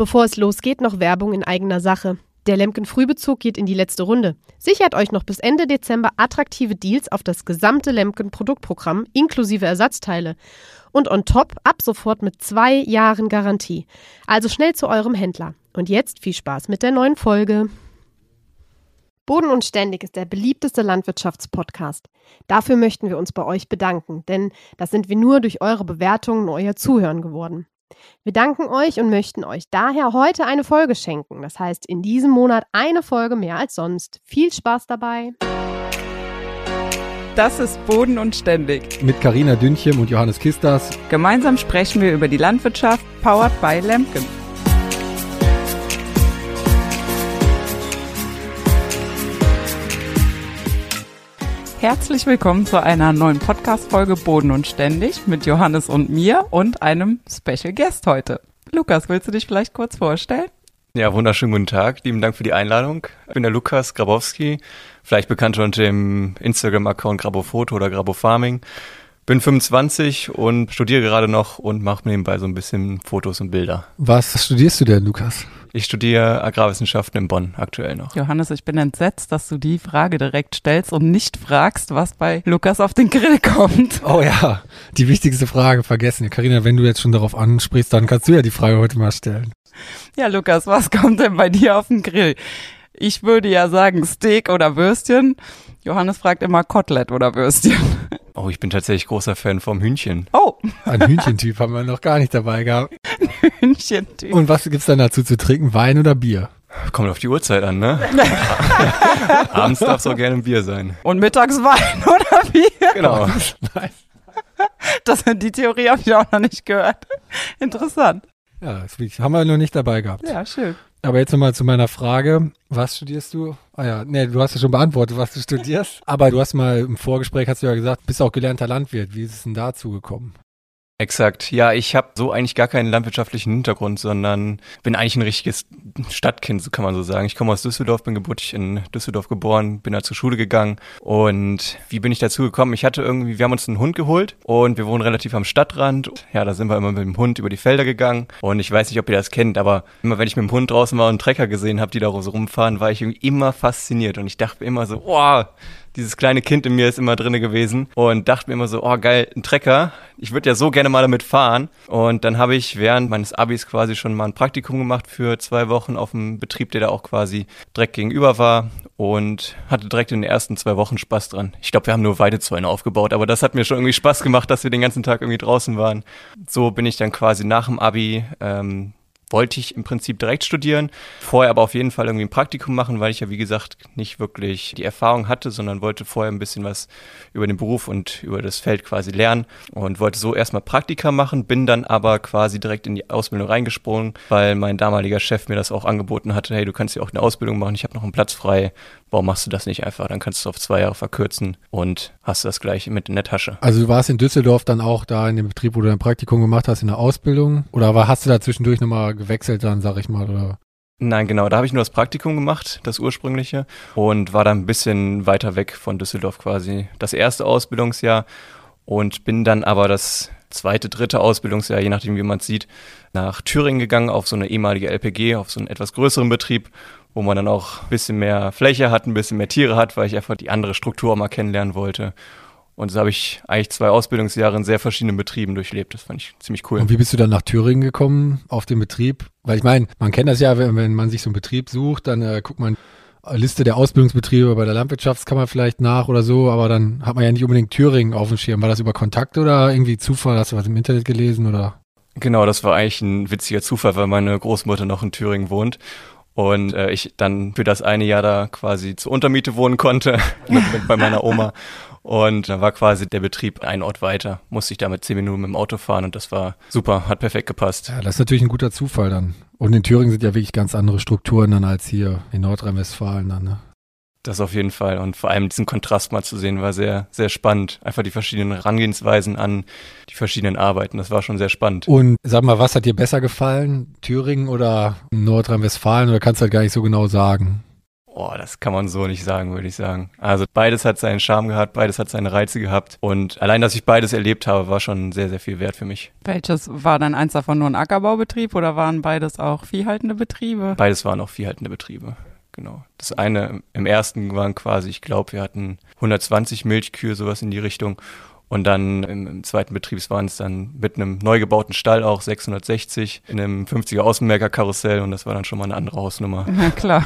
Bevor es losgeht, noch Werbung in eigener Sache. Der Lemken Frühbezug geht in die letzte Runde. Sichert euch noch bis Ende Dezember attraktive Deals auf das gesamte Lemken Produktprogramm inklusive Ersatzteile. Und on top ab sofort mit zwei Jahren Garantie. Also schnell zu eurem Händler. Und jetzt viel Spaß mit der neuen Folge. Boden und Ständig ist der beliebteste Landwirtschaftspodcast. Dafür möchten wir uns bei euch bedanken, denn das sind wir nur durch eure Bewertungen und euer Zuhören geworden. Wir danken euch und möchten euch daher heute eine Folge schenken. Das heißt, in diesem Monat eine Folge mehr als sonst. Viel Spaß dabei! Das ist Boden und Ständig. Mit Karina Dünchem und Johannes Kistas. Gemeinsam sprechen wir über die Landwirtschaft, powered by Lemken. Herzlich willkommen zu einer neuen Podcast-Folge Boden und Ständig mit Johannes und mir und einem Special Guest heute. Lukas, willst du dich vielleicht kurz vorstellen? Ja, wunderschönen guten Tag. Lieben Dank für die Einladung. Ich bin der Lukas Grabowski, vielleicht bekannt unter dem Instagram-Account Grabofoto oder Grabofarming. Bin 25 und studiere gerade noch und mache nebenbei so ein bisschen Fotos und Bilder. Was studierst du denn, Lukas? Ich studiere Agrarwissenschaften in Bonn aktuell noch. Johannes, ich bin entsetzt, dass du die Frage direkt stellst und nicht fragst, was bei Lukas auf den Grill kommt. Oh ja, die wichtigste Frage vergessen. Karina, wenn du jetzt schon darauf ansprichst, dann kannst du ja die Frage heute mal stellen. Ja, Lukas, was kommt denn bei dir auf den Grill? Ich würde ja sagen Steak oder Würstchen. Johannes fragt immer Kotelett oder Würstchen. Oh, ich bin tatsächlich großer Fan vom Hühnchen. Oh. Ein Hühnchentyp haben wir noch gar nicht dabei gehabt. Hühnchentyp. Und was gibt's dann dazu zu trinken? Wein oder Bier? Kommt auf die Uhrzeit an, ne? Abends darf es auch gerne ein Bier sein. Und mittags Wein oder Bier? Genau. Das, die Theorie habe ich auch noch nicht gehört. Interessant. Ja, das haben wir noch nicht dabei gehabt. Ja, schön. Aber jetzt nochmal zu meiner Frage. Was studierst du? Ah ja, nee, du hast ja schon beantwortet, was du studierst. Aber du hast mal im Vorgespräch, hast du ja gesagt, bist auch gelernter Landwirt. Wie ist es denn dazu gekommen? Exakt. Ja, ich habe so eigentlich gar keinen landwirtschaftlichen Hintergrund, sondern bin eigentlich ein richtiges Stadtkind, so kann man so sagen. Ich komme aus Düsseldorf, bin geburtlich in Düsseldorf geboren, bin da zur Schule gegangen. Und wie bin ich dazu gekommen? Ich hatte irgendwie, wir haben uns einen Hund geholt und wir wohnen relativ am Stadtrand. Ja, da sind wir immer mit dem Hund über die Felder gegangen. Und ich weiß nicht, ob ihr das kennt, aber immer wenn ich mit dem Hund draußen war und einen Trecker gesehen habe, die da so rumfahren, war ich irgendwie immer fasziniert. Und ich dachte immer so, wow, dieses kleine Kind in mir ist immer drinne gewesen und dachte mir immer so, oh geil, ein Trecker. Ich würde ja so gerne mal damit fahren. Und dann habe ich während meines Abis quasi schon mal ein Praktikum gemacht für zwei Wochen auf einem Betrieb, der da auch quasi direkt gegenüber war und hatte direkt in den ersten zwei Wochen Spaß dran. Ich glaube, wir haben nur Weidezäune aufgebaut, aber das hat mir schon irgendwie Spaß gemacht, dass wir den ganzen Tag irgendwie draußen waren. So bin ich dann quasi nach dem Abi ähm, wollte ich im Prinzip direkt studieren, vorher aber auf jeden Fall irgendwie ein Praktikum machen, weil ich ja wie gesagt nicht wirklich die Erfahrung hatte, sondern wollte vorher ein bisschen was über den Beruf und über das Feld quasi lernen und wollte so erstmal Praktika machen, bin dann aber quasi direkt in die Ausbildung reingesprungen, weil mein damaliger Chef mir das auch angeboten hatte, hey, du kannst ja auch eine Ausbildung machen, ich habe noch einen Platz frei, warum machst du das nicht einfach? Dann kannst du es auf zwei Jahre verkürzen und hast das gleich mit in der Tasche. Also du warst in Düsseldorf dann auch da in dem Betrieb, wo du dein Praktikum gemacht hast, in der Ausbildung? Oder hast du da zwischendurch nochmal gewechselt dann, sag ich mal, oder? Nein, genau. Da habe ich nur das Praktikum gemacht, das ursprüngliche, und war dann ein bisschen weiter weg von Düsseldorf quasi. Das erste Ausbildungsjahr und bin dann aber das zweite, dritte Ausbildungsjahr, je nachdem wie man es sieht, nach Thüringen gegangen auf so eine ehemalige LPG, auf so einen etwas größeren Betrieb wo man dann auch ein bisschen mehr Fläche hat, ein bisschen mehr Tiere hat, weil ich einfach die andere Struktur mal kennenlernen wollte. Und so habe ich eigentlich zwei Ausbildungsjahre in sehr verschiedenen Betrieben durchlebt. Das fand ich ziemlich cool. Und wie bist du dann nach Thüringen gekommen auf den Betrieb? Weil ich meine, man kennt das ja, wenn, wenn man sich so einen Betrieb sucht, dann äh, guckt man Liste der Ausbildungsbetriebe bei der Landwirtschaftskammer vielleicht nach oder so, aber dann hat man ja nicht unbedingt Thüringen auf dem Schirm. War das über Kontakt oder irgendwie Zufall? Hast du was im Internet gelesen oder? Genau, das war eigentlich ein witziger Zufall, weil meine Großmutter noch in Thüringen wohnt und äh, ich dann für das eine Jahr da quasi zur Untermiete wohnen konnte mit, mit bei meiner Oma. Und da war quasi der Betrieb ein Ort weiter. Musste ich damit zehn Minuten mit dem Auto fahren und das war super, hat perfekt gepasst. Ja, das ist natürlich ein guter Zufall dann. Und in Thüringen sind ja wirklich ganz andere Strukturen dann als hier in Nordrhein-Westfalen dann, ne? Das auf jeden Fall. Und vor allem diesen Kontrast mal zu sehen, war sehr, sehr spannend. Einfach die verschiedenen Herangehensweisen an die verschiedenen Arbeiten. Das war schon sehr spannend. Und sag mal, was hat dir besser gefallen? Thüringen oder Nordrhein-Westfalen? Oder kannst du halt gar nicht so genau sagen? Oh, das kann man so nicht sagen, würde ich sagen. Also beides hat seinen Charme gehabt, beides hat seine Reize gehabt. Und allein, dass ich beides erlebt habe, war schon sehr, sehr viel wert für mich. Welches war dann eins davon nur ein Ackerbaubetrieb oder waren beides auch viehhaltende Betriebe? Beides waren auch viehhaltende Betriebe. Genau. Das eine im ersten waren quasi, ich glaube, wir hatten 120 Milchkühe, sowas in die Richtung. Und dann im, zweiten Betrieb waren es dann mit einem neu gebauten Stall auch 660 in einem 50er Außenmerker-Karussell und das war dann schon mal eine andere Hausnummer. Ja, klar.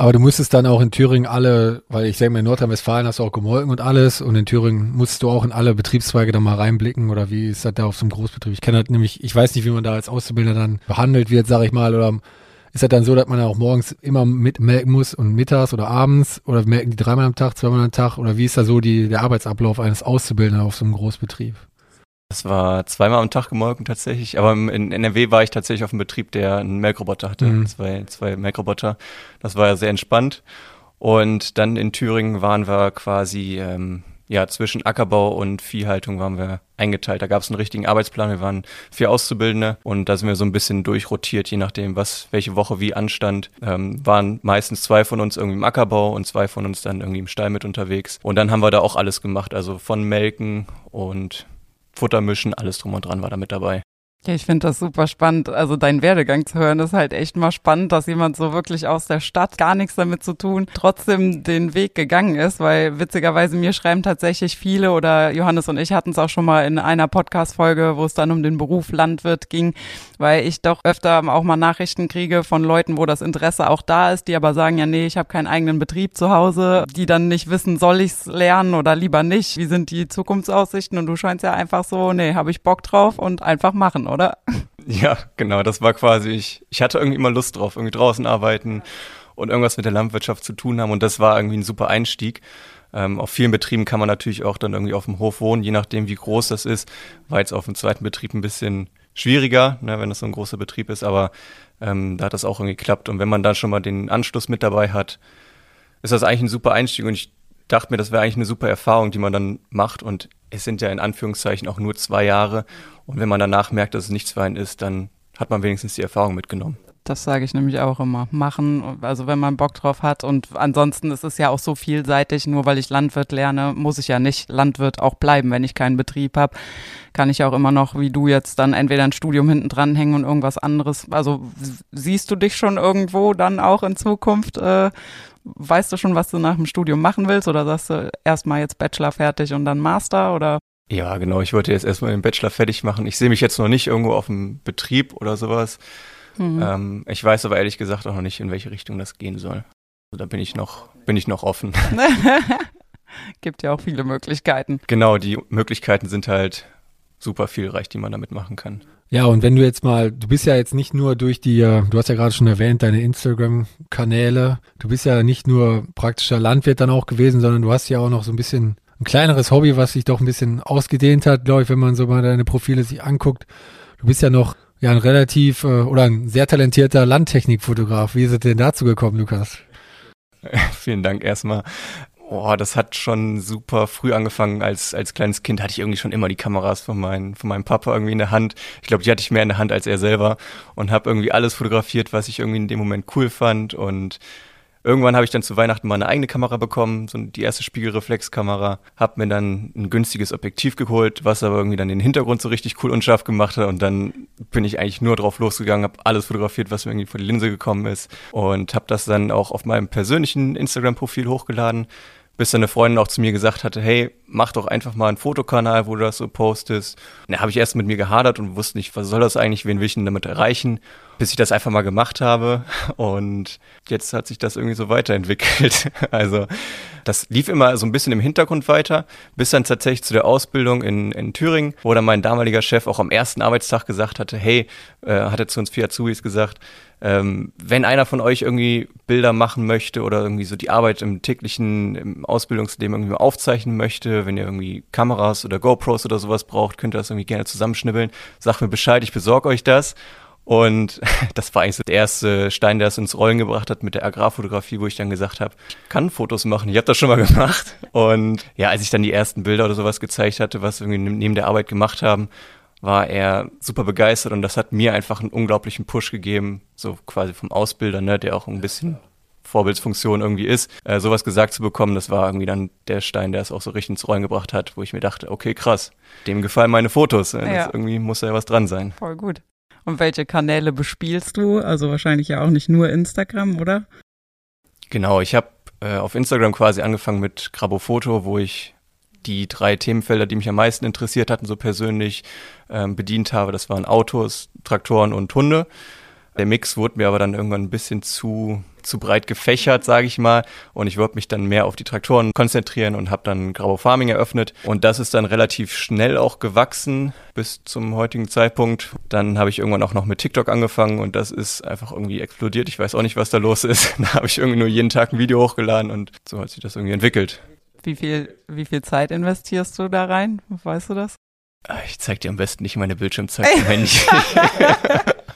Aber du musstest dann auch in Thüringen alle, weil ich denke mal, in Nordrhein-Westfalen hast du auch gemolken und alles. Und in Thüringen musst du auch in alle Betriebszweige da mal reinblicken. Oder wie ist das da auf so einem Großbetrieb? Ich kenne halt nämlich, ich weiß nicht, wie man da als Auszubildender dann behandelt wird, sage ich mal, oder ist das dann so, dass man auch morgens immer mitmelken muss und mittags oder abends? Oder melken die dreimal am Tag, zweimal am Tag? Oder wie ist da so die, der Arbeitsablauf eines Auszubildenden auf so einem Großbetrieb? Das war zweimal am Tag gemolken tatsächlich, aber in NRW war ich tatsächlich auf einem Betrieb, der einen Melkroboter hatte, mhm. zwei, zwei Melkroboter. Das war ja sehr entspannt. Und dann in Thüringen waren wir quasi ähm, ja, zwischen Ackerbau und Viehhaltung waren wir eingeteilt. Da gab es einen richtigen Arbeitsplan. Wir waren vier Auszubildende und da sind wir so ein bisschen durchrotiert, je nachdem, was welche Woche wie anstand. Ähm, waren meistens zwei von uns irgendwie im Ackerbau und zwei von uns dann irgendwie im Stall mit unterwegs. Und dann haben wir da auch alles gemacht, also von Melken und Futter mischen, alles drum und dran war da mit dabei. Ich finde das super spannend. Also dein Werdegang zu hören ist halt echt mal spannend, dass jemand so wirklich aus der Stadt gar nichts damit zu tun, trotzdem den Weg gegangen ist, weil witzigerweise mir schreiben tatsächlich viele oder Johannes und ich hatten es auch schon mal in einer Podcast-Folge, wo es dann um den Beruf Landwirt ging, weil ich doch öfter auch mal Nachrichten kriege von Leuten, wo das Interesse auch da ist, die aber sagen, ja, nee, ich habe keinen eigenen Betrieb zu Hause, die dann nicht wissen, soll ich's lernen oder lieber nicht? Wie sind die Zukunftsaussichten? Und du scheinst ja einfach so, nee, habe ich Bock drauf und einfach machen, oder? Ja, genau, das war quasi, ich, ich hatte irgendwie immer Lust drauf, irgendwie draußen arbeiten und irgendwas mit der Landwirtschaft zu tun haben und das war irgendwie ein super Einstieg. Ähm, auf vielen Betrieben kann man natürlich auch dann irgendwie auf dem Hof wohnen, je nachdem, wie groß das ist. War jetzt auf dem zweiten Betrieb ein bisschen schwieriger, ne, wenn das so ein großer Betrieb ist, aber ähm, da hat das auch irgendwie geklappt. Und wenn man dann schon mal den Anschluss mit dabei hat, ist das eigentlich ein super Einstieg und ich dachte mir, das wäre eigentlich eine super Erfahrung, die man dann macht und es sind ja in Anführungszeichen auch nur zwei Jahre und wenn man danach merkt, dass es nichts für einen ist, dann hat man wenigstens die Erfahrung mitgenommen. Das sage ich nämlich auch immer. Machen, also wenn man Bock drauf hat. Und ansonsten ist es ja auch so vielseitig. Nur weil ich Landwirt lerne, muss ich ja nicht Landwirt auch bleiben. Wenn ich keinen Betrieb habe, kann ich auch immer noch, wie du jetzt, dann entweder ein Studium hinten dranhängen und irgendwas anderes. Also siehst du dich schon irgendwo dann auch in Zukunft? Äh, weißt du schon, was du nach dem Studium machen willst? Oder sagst du erstmal jetzt Bachelor fertig und dann Master? Oder? Ja, genau. Ich wollte jetzt erstmal den Bachelor fertig machen. Ich sehe mich jetzt noch nicht irgendwo auf dem Betrieb oder sowas. Mhm. Ähm, ich weiß aber ehrlich gesagt auch noch nicht, in welche Richtung das gehen soll. Also da bin ich noch, bin ich noch offen. Gibt ja auch viele Möglichkeiten. Genau, die Möglichkeiten sind halt super vielreich, die man damit machen kann. Ja, und wenn du jetzt mal, du bist ja jetzt nicht nur durch die, äh, du hast ja gerade schon erwähnt, deine Instagram-Kanäle, du bist ja nicht nur praktischer Landwirt dann auch gewesen, sondern du hast ja auch noch so ein bisschen ein kleineres Hobby, was sich doch ein bisschen ausgedehnt hat, glaube ich, wenn man so mal deine Profile sich anguckt. Du bist ja noch ja ein relativ äh, oder ein sehr talentierter Landtechnikfotograf. Wie ist es denn dazu gekommen, Lukas? Vielen Dank erstmal. Oh, das hat schon super früh angefangen. Als, als kleines Kind hatte ich irgendwie schon immer die Kameras von, mein, von meinem Papa irgendwie in der Hand. Ich glaube, die hatte ich mehr in der Hand als er selber und habe irgendwie alles fotografiert, was ich irgendwie in dem Moment cool fand und Irgendwann habe ich dann zu Weihnachten mal eine eigene Kamera bekommen, so die erste Spiegelreflexkamera. Habe mir dann ein günstiges Objektiv geholt, was aber irgendwie dann den Hintergrund so richtig cool unscharf gemacht hat. Und dann bin ich eigentlich nur drauf losgegangen, habe alles fotografiert, was mir irgendwie vor die Linse gekommen ist. Und habe das dann auch auf meinem persönlichen Instagram-Profil hochgeladen bis dann eine Freundin auch zu mir gesagt hatte, hey, mach doch einfach mal einen Fotokanal, wo du das so postest. Und da habe ich erst mit mir gehadert und wusste nicht, was soll das eigentlich, wen will ich denn damit erreichen, bis ich das einfach mal gemacht habe. Und jetzt hat sich das irgendwie so weiterentwickelt. Also das lief immer so ein bisschen im Hintergrund weiter, bis dann tatsächlich zu der Ausbildung in, in Thüringen, wo dann mein damaliger Chef auch am ersten Arbeitstag gesagt hatte, hey, äh, hat er zu uns vier Azubis gesagt, ähm, wenn einer von euch irgendwie Bilder machen möchte oder irgendwie so die Arbeit im täglichen im Ausbildungsleben irgendwie mal aufzeichnen möchte, wenn ihr irgendwie Kameras oder GoPros oder sowas braucht, könnt ihr das irgendwie gerne zusammenschnibbeln. Sagt mir Bescheid, ich besorge euch das. Und das war eigentlich so der erste Stein, der es ins Rollen gebracht hat mit der Agrarfotografie, wo ich dann gesagt habe, kann Fotos machen, ich habe das schon mal gemacht. Und ja, als ich dann die ersten Bilder oder sowas gezeigt hatte, was wir irgendwie neben der Arbeit gemacht haben, war er super begeistert und das hat mir einfach einen unglaublichen Push gegeben, so quasi vom Ausbilder, ne, der auch ein bisschen Vorbildsfunktion irgendwie ist, äh, sowas gesagt zu bekommen, das war irgendwie dann der Stein, der es auch so richtig ins Rollen gebracht hat, wo ich mir dachte, okay, krass, dem gefallen meine Fotos. Äh, ja. irgendwie muss da ja was dran sein. Voll gut. Und welche Kanäle bespielst du? Also wahrscheinlich ja auch nicht nur Instagram, oder? Genau, ich habe äh, auf Instagram quasi angefangen mit Grabofoto, wo ich die drei Themenfelder, die mich am meisten interessiert hatten, so persönlich ähm, bedient habe. Das waren Autos, Traktoren und Hunde. Der Mix wurde mir aber dann irgendwann ein bisschen zu, zu breit gefächert, sage ich mal. Und ich wollte mich dann mehr auf die Traktoren konzentrieren und habe dann Grabo Farming eröffnet. Und das ist dann relativ schnell auch gewachsen bis zum heutigen Zeitpunkt. Dann habe ich irgendwann auch noch mit TikTok angefangen und das ist einfach irgendwie explodiert. Ich weiß auch nicht, was da los ist. Da habe ich irgendwie nur jeden Tag ein Video hochgeladen und so hat sich das irgendwie entwickelt. Wie viel, wie viel Zeit investierst du da rein? Weißt du das? Ah, ich zeig dir am besten nicht meine Bildschirmzeit, wenn ich.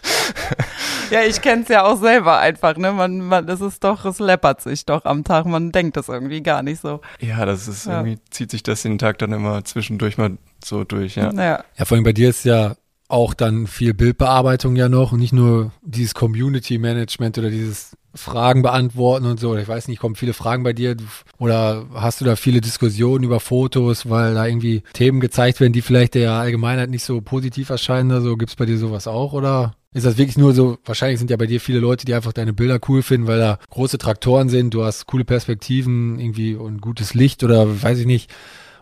Ja, ich kenne es ja auch selber einfach, ne? Man, man, das ist doch, es läppert sich doch am Tag. Man denkt das irgendwie gar nicht so. Ja, das ist ja. irgendwie, zieht sich das den Tag dann immer zwischendurch mal so durch, ja. Ja, ja vor allem bei dir ist ja auch dann viel Bildbearbeitung ja noch und nicht nur dieses Community Management oder dieses Fragen beantworten und so. Ich weiß nicht, kommen viele Fragen bei dir oder hast du da viele Diskussionen über Fotos, weil da irgendwie Themen gezeigt werden, die vielleicht der Allgemeinheit nicht so positiv erscheinen oder so? Gibt es bei dir sowas auch oder ist das wirklich nur so, wahrscheinlich sind ja bei dir viele Leute, die einfach deine Bilder cool finden, weil da große Traktoren sind, du hast coole Perspektiven irgendwie und gutes Licht oder weiß ich nicht.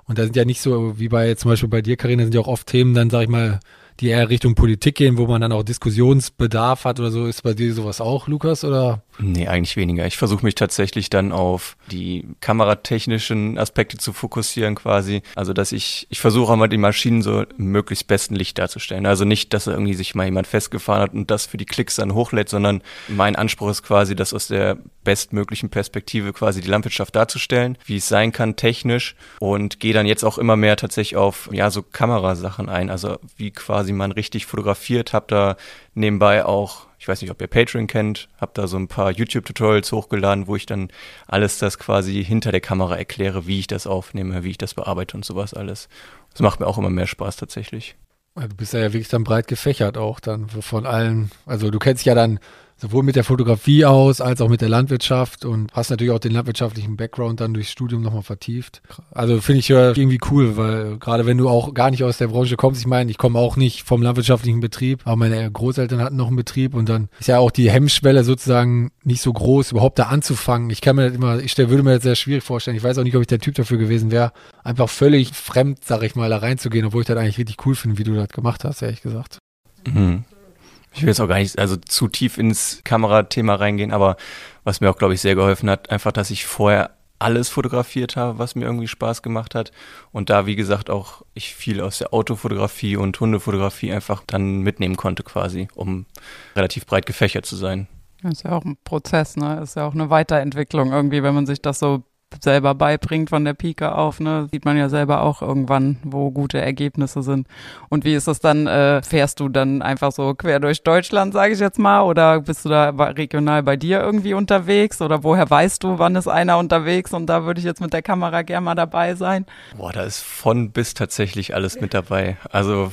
Und da sind ja nicht so, wie bei zum Beispiel bei dir, Karina, sind ja auch oft Themen, dann sag ich mal, die eher Richtung Politik gehen, wo man dann auch Diskussionsbedarf hat oder so. Ist bei dir sowas auch, Lukas? Oder? Nee, eigentlich weniger. Ich versuche mich tatsächlich dann auf die kameratechnischen Aspekte zu fokussieren quasi. Also, dass ich, ich versuche auch mal die Maschinen so möglichst besten Licht darzustellen. Also nicht, dass irgendwie sich mal jemand festgefahren hat und das für die Klicks dann hochlädt, sondern mein Anspruch ist quasi, das aus der bestmöglichen Perspektive quasi die Landwirtschaft darzustellen, wie es sein kann technisch und gehe dann jetzt auch immer mehr tatsächlich auf, ja, so Kamerasachen ein. Also wie quasi man richtig fotografiert, habe da nebenbei auch ich weiß nicht, ob ihr Patreon kennt, habe da so ein paar YouTube-Tutorials hochgeladen, wo ich dann alles das quasi hinter der Kamera erkläre, wie ich das aufnehme, wie ich das bearbeite und sowas alles. Das macht mir auch immer mehr Spaß tatsächlich. Du bist ja wirklich dann breit gefächert auch dann von allen. Also du kennst ja dann sowohl mit der Fotografie aus als auch mit der Landwirtschaft und hast natürlich auch den landwirtschaftlichen Background dann durchs Studium nochmal vertieft. Also finde ich irgendwie cool, weil gerade wenn du auch gar nicht aus der Branche kommst, ich meine, ich komme auch nicht vom landwirtschaftlichen Betrieb, aber meine Großeltern hatten noch einen Betrieb und dann ist ja auch die Hemmschwelle sozusagen nicht so groß, überhaupt da anzufangen. Ich kann mir das immer, ich würde mir das sehr schwierig vorstellen. Ich weiß auch nicht, ob ich der Typ dafür gewesen wäre, einfach völlig fremd, sag ich mal, da reinzugehen, obwohl ich das eigentlich richtig cool finde, wie du das gemacht hast, ehrlich gesagt. Mhm. Ich will jetzt auch gar nicht also zu tief ins Kamerathema reingehen, aber was mir auch, glaube ich, sehr geholfen hat, einfach, dass ich vorher alles fotografiert habe, was mir irgendwie Spaß gemacht hat. Und da, wie gesagt, auch ich viel aus der Autofotografie und Hundefotografie einfach dann mitnehmen konnte quasi, um relativ breit gefächert zu sein. Das ist ja auch ein Prozess, ne? Das ist ja auch eine Weiterentwicklung irgendwie, wenn man sich das so selber beibringt von der Pike auf, ne, sieht man ja selber auch irgendwann, wo gute Ergebnisse sind. Und wie ist das dann? Äh, fährst du dann einfach so quer durch Deutschland, sage ich jetzt mal, oder bist du da regional bei dir irgendwie unterwegs? Oder woher weißt du, wann ist einer unterwegs und da würde ich jetzt mit der Kamera gerne mal dabei sein? Boah, da ist von bis tatsächlich alles mit dabei. Also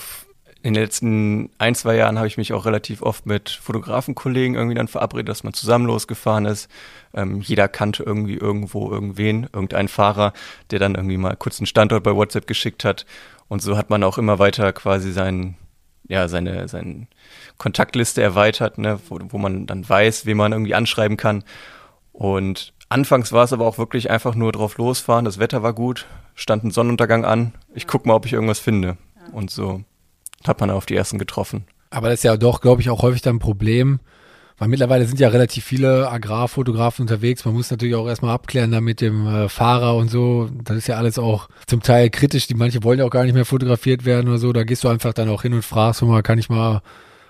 in den letzten ein, zwei Jahren habe ich mich auch relativ oft mit Fotografenkollegen irgendwie dann verabredet, dass man zusammen losgefahren ist. Ähm, jeder kannte irgendwie irgendwo irgendwen, irgendeinen Fahrer, der dann irgendwie mal kurz einen Standort bei WhatsApp geschickt hat. Und so hat man auch immer weiter quasi seinen, ja, seine, seine Kontaktliste erweitert, ne, wo, wo man dann weiß, wen man irgendwie anschreiben kann. Und anfangs war es aber auch wirklich einfach nur drauf losfahren. Das Wetter war gut, stand ein Sonnenuntergang an. Ich guck mal, ob ich irgendwas finde. Und so hat man auf die ersten getroffen. Aber das ist ja doch, glaube ich, auch häufig dann ein Problem, weil mittlerweile sind ja relativ viele Agrarfotografen unterwegs. Man muss natürlich auch erstmal abklären da mit dem äh, Fahrer und so. Das ist ja alles auch zum Teil kritisch. Die manche wollen ja auch gar nicht mehr fotografiert werden oder so. Da gehst du einfach dann auch hin und fragst, mal, kann ich mal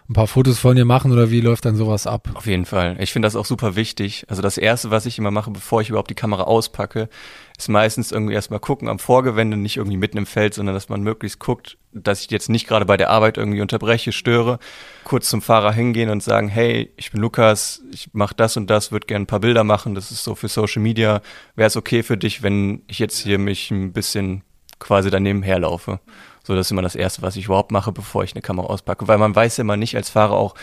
ein paar Fotos von dir machen oder wie läuft dann sowas ab? Auf jeden Fall. Ich finde das auch super wichtig. Also das erste, was ich immer mache, bevor ich überhaupt die Kamera auspacke, ist meistens irgendwie erstmal gucken am Vorgewende, nicht irgendwie mitten im Feld, sondern dass man möglichst guckt, dass ich jetzt nicht gerade bei der Arbeit irgendwie unterbreche, störe, kurz zum Fahrer hingehen und sagen, hey, ich bin Lukas, ich mache das und das, würde gerne ein paar Bilder machen, das ist so für Social Media. Wäre es okay für dich, wenn ich jetzt hier mich ein bisschen quasi daneben herlaufe? So, das ist immer das Erste, was ich überhaupt mache, bevor ich eine Kamera auspacke. Weil man weiß immer nicht als Fahrer auch,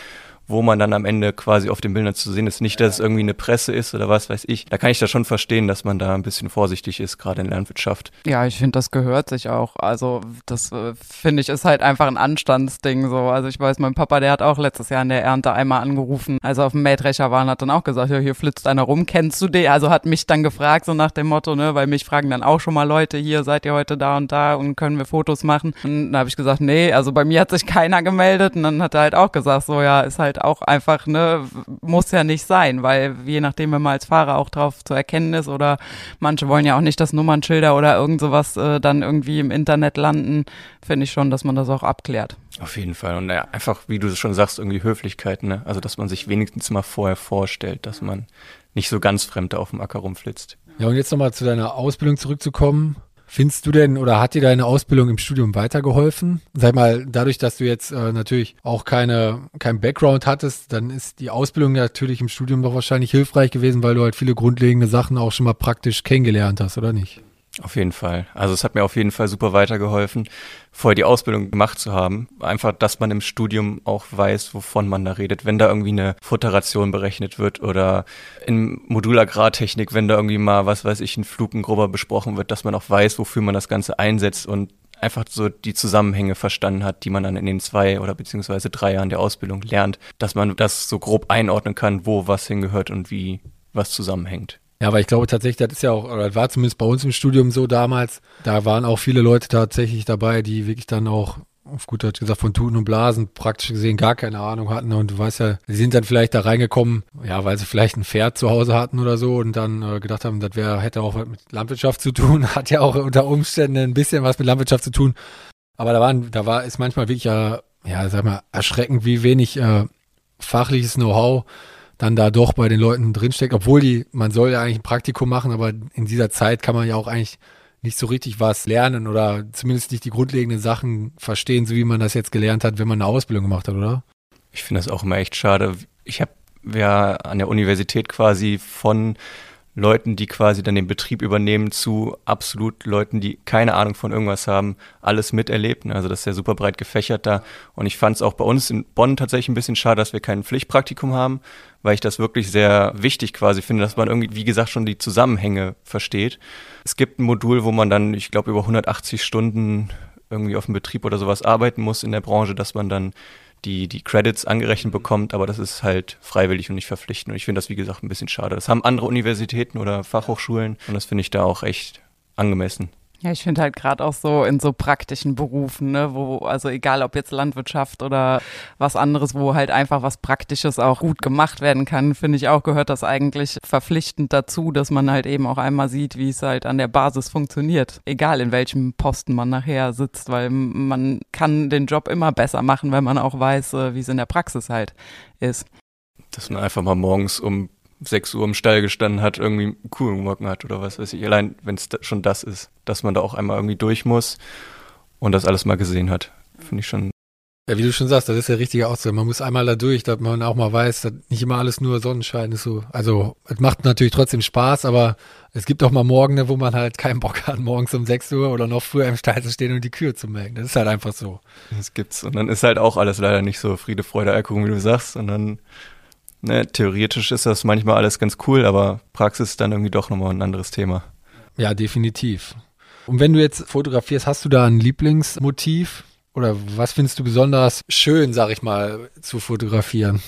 wo man dann am Ende quasi auf den Bildern zu sehen ist. Nicht, dass es irgendwie eine Presse ist oder was weiß ich. Da kann ich das schon verstehen, dass man da ein bisschen vorsichtig ist, gerade in der Landwirtschaft. Ja, ich finde, das gehört sich auch. Also das äh, finde ich ist halt einfach ein Anstandsding so. Also ich weiß, mein Papa, der hat auch letztes Jahr in der Ernte einmal angerufen, als er auf dem Mähdrescher war und hat dann auch gesagt, ja, hier flitzt einer rum, kennst du den? Also hat mich dann gefragt, so nach dem Motto, ne, weil mich fragen dann auch schon mal Leute, hier seid ihr heute da und da und können wir Fotos machen? Und da habe ich gesagt, nee, also bei mir hat sich keiner gemeldet und dann hat er halt auch gesagt, so ja, ist halt auch einfach, ne, muss ja nicht sein, weil je nachdem, wenn man als Fahrer auch drauf zu erkennen ist oder manche wollen ja auch nicht, dass Nummernschilder oder irgend sowas äh, dann irgendwie im Internet landen, finde ich schon, dass man das auch abklärt. Auf jeden Fall. Und ja, einfach, wie du schon sagst, irgendwie Höflichkeit, ne? Also, dass man sich wenigstens mal vorher vorstellt, dass man nicht so ganz fremd auf dem Acker rumflitzt. Ja, und jetzt nochmal zu deiner Ausbildung zurückzukommen. Findest du denn oder hat dir deine Ausbildung im Studium weitergeholfen? Sag mal, dadurch, dass du jetzt äh, natürlich auch keine kein Background hattest, dann ist die Ausbildung natürlich im Studium doch wahrscheinlich hilfreich gewesen, weil du halt viele grundlegende Sachen auch schon mal praktisch kennengelernt hast, oder nicht? Auf jeden Fall. Also es hat mir auf jeden Fall super weitergeholfen, vorher die Ausbildung gemacht zu haben. Einfach, dass man im Studium auch weiß, wovon man da redet. Wenn da irgendwie eine Futteration berechnet wird oder in Modulagrartechnik, wenn da irgendwie mal, was weiß ich, ein Flug, ein grober besprochen wird, dass man auch weiß, wofür man das Ganze einsetzt und einfach so die Zusammenhänge verstanden hat, die man dann in den zwei oder beziehungsweise drei Jahren der Ausbildung lernt, dass man das so grob einordnen kann, wo was hingehört und wie was zusammenhängt. Ja, aber ich glaube tatsächlich, das ist ja auch, oder das war zumindest bei uns im Studium so damals, da waren auch viele Leute tatsächlich dabei, die wirklich dann auch, auf gut Deutsch gesagt, von Tuten und Blasen praktisch gesehen gar keine Ahnung hatten. Und du weißt ja, sie sind dann vielleicht da reingekommen, ja, weil sie vielleicht ein Pferd zu Hause hatten oder so und dann äh, gedacht haben, das wäre, hätte auch was mit Landwirtschaft zu tun, hat ja auch unter Umständen ein bisschen was mit Landwirtschaft zu tun. Aber da waren, da war, ist manchmal wirklich ja, ja, sag mal, erschreckend, wie wenig äh, fachliches Know-how dann da doch bei den Leuten drinsteckt, obwohl die, man soll ja eigentlich ein Praktikum machen, aber in dieser Zeit kann man ja auch eigentlich nicht so richtig was lernen oder zumindest nicht die grundlegenden Sachen verstehen, so wie man das jetzt gelernt hat, wenn man eine Ausbildung gemacht hat, oder? Ich finde das auch immer echt schade. Ich habe ja an der Universität quasi von Leuten, die quasi dann den Betrieb übernehmen, zu absolut Leuten, die keine Ahnung von irgendwas haben, alles miterlebt. Also das ist ja super breit gefächert da. Und ich fand es auch bei uns in Bonn tatsächlich ein bisschen schade, dass wir kein Pflichtpraktikum haben, weil ich das wirklich sehr wichtig quasi finde, dass man irgendwie, wie gesagt, schon die Zusammenhänge versteht. Es gibt ein Modul, wo man dann, ich glaube, über 180 Stunden irgendwie auf dem Betrieb oder sowas arbeiten muss in der Branche, dass man dann die, die Credits angerechnet bekommt, aber das ist halt freiwillig und nicht verpflichtend. Und ich finde das, wie gesagt, ein bisschen schade. Das haben andere Universitäten oder Fachhochschulen und das finde ich da auch echt angemessen. Ja, ich finde halt gerade auch so in so praktischen Berufen, ne, wo, also egal ob jetzt Landwirtschaft oder was anderes, wo halt einfach was Praktisches auch gut gemacht werden kann, finde ich auch, gehört das eigentlich verpflichtend dazu, dass man halt eben auch einmal sieht, wie es halt an der Basis funktioniert. Egal in welchem Posten man nachher sitzt, weil man kann den Job immer besser machen, wenn man auch weiß, äh, wie es in der Praxis halt ist. Dass man einfach mal morgens um 6 Uhr im Stall gestanden hat, irgendwie Kuh gemolken hat oder was weiß ich. Allein, wenn es schon das ist, dass man da auch einmal irgendwie durch muss und das alles mal gesehen hat, finde ich schon. Ja, wie du schon sagst, das ist der richtige Ausdruck. Man muss einmal da durch, dass man auch mal weiß, dass nicht immer alles nur Sonnenschein ist. So. Also, es macht natürlich trotzdem Spaß, aber es gibt auch mal Morgen, wo man halt keinen Bock hat, morgens um 6 Uhr oder noch früher im Stall zu stehen und die Kühe zu melken. Das ist halt einfach so. Das gibt's. Und dann ist halt auch alles leider nicht so Friede, Freude, Alkohol, wie du sagst, und dann ne, theoretisch ist das manchmal alles ganz cool, aber Praxis ist dann irgendwie doch nochmal ein anderes Thema. Ja, definitiv. Und wenn du jetzt fotografierst, hast du da ein Lieblingsmotiv? Oder was findest du besonders schön, sag ich mal, zu fotografieren?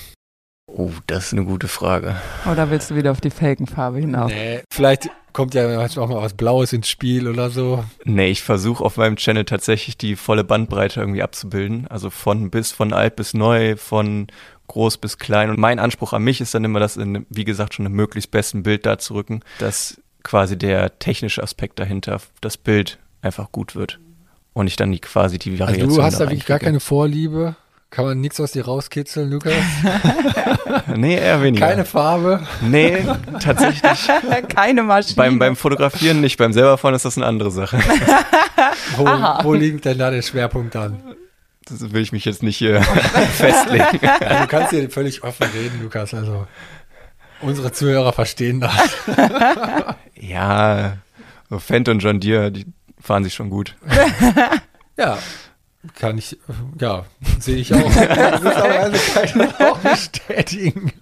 Oh, das ist eine gute Frage. Oder willst du wieder auf die Felgenfarbe hinaus? Nee, vielleicht kommt ja manchmal auch mal was Blaues ins Spiel oder so. Nee, ich versuche auf meinem Channel tatsächlich die volle Bandbreite irgendwie abzubilden. Also von bis, von alt bis neu, von groß bis klein. Und mein Anspruch an mich ist dann immer, das in, wie gesagt, schon einem möglichst besten Bild da zu rücken, dass quasi der technische Aspekt dahinter, das Bild einfach gut wird. Und ich dann die quasi die Variation. Also du hast da wirklich gar keine Vorliebe? Kann man nichts aus dir rauskitzeln, Lukas? nee, eher weniger. Keine Farbe? Nee, tatsächlich. Keine Maschine. Beim, beim Fotografieren nicht, beim selberfahren ist das eine andere Sache. wo, wo liegt denn da der Schwerpunkt dann? Das will ich mich jetzt nicht hier festlegen. Also du kannst hier völlig offen reden, Lukas. Also unsere Zuhörer verstehen das. ja, so Fendt und John Deere, die fahren sich schon gut. ja. Kann ich, ja, sehe ich auch. Kann ich auch bestätigen.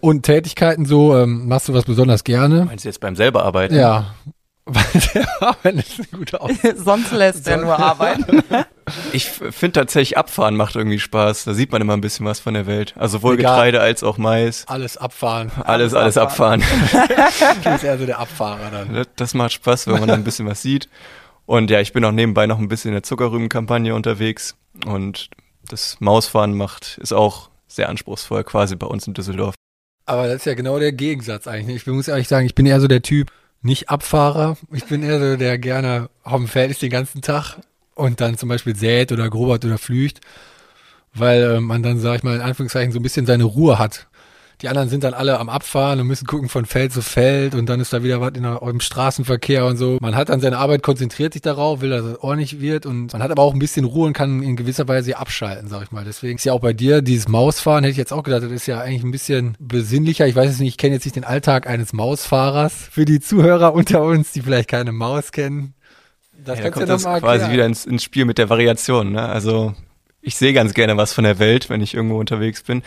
Und Tätigkeiten so, ähm, machst du was besonders gerne? Meinst du jetzt beim selber arbeiten? Ja. Weil der Arbeiten ist eine gute Aus Sonst lässt er nur arbeiten. Ich finde tatsächlich Abfahren macht irgendwie Spaß. Da sieht man immer ein bisschen was von der Welt. Also sowohl Egal. Getreide als auch Mais. Alles abfahren. Alles, alles abfahren. Du bist eher so der Abfahrer dann. Das- Das macht Spaß, wenn man dann ein bisschen was sieht. Und ja, ich bin auch nebenbei noch ein bisschen in der Zuckerrübenkampagne unterwegs. Und das Mausfahren macht, ist auch sehr anspruchsvoll, quasi bei uns in Düsseldorf. Aber das ist ja genau der Gegensatz eigentlich. Ich muss ehrlich sagen, ich bin eher so der Typ, nicht Abfahrer. Ich bin eher so, der gerne auf dem Feld ist den ganzen Tag und dann zum Beispiel sät oder grobert oder flücht, weil äh, man dann, sag ich mal, in Anführungszeichen so ein bisschen seine Ruhe hat. Die anderen sind dann alle am Abfahren und müssen gucken von Feld zu Feld und dann ist da wieder was in der, im Straßenverkehr und so. Man hat dann seine Arbeit, konzentriert sich darauf, will, dass es ordentlich wird und man hat aber auch ein bisschen Ruhe und kann in gewisser Weise abschalten, sag ich mal. Deswegen ist ja auch bei dir dieses Mausfahren, hätte ich jetzt auch gedacht, das ist ja eigentlich ein bisschen besinnlicher. Ich weiß es nicht, ich kenne jetzt nicht den Alltag eines Mausfahrers. Für die Zuhörer unter uns, die vielleicht keine Maus kennen. Das Ja, da kommt ja das quasi erklären. wieder ins, ins Spiel mit der Variation. Ne? Also ich sehe ganz gerne was von der Welt, wenn ich irgendwo unterwegs bin.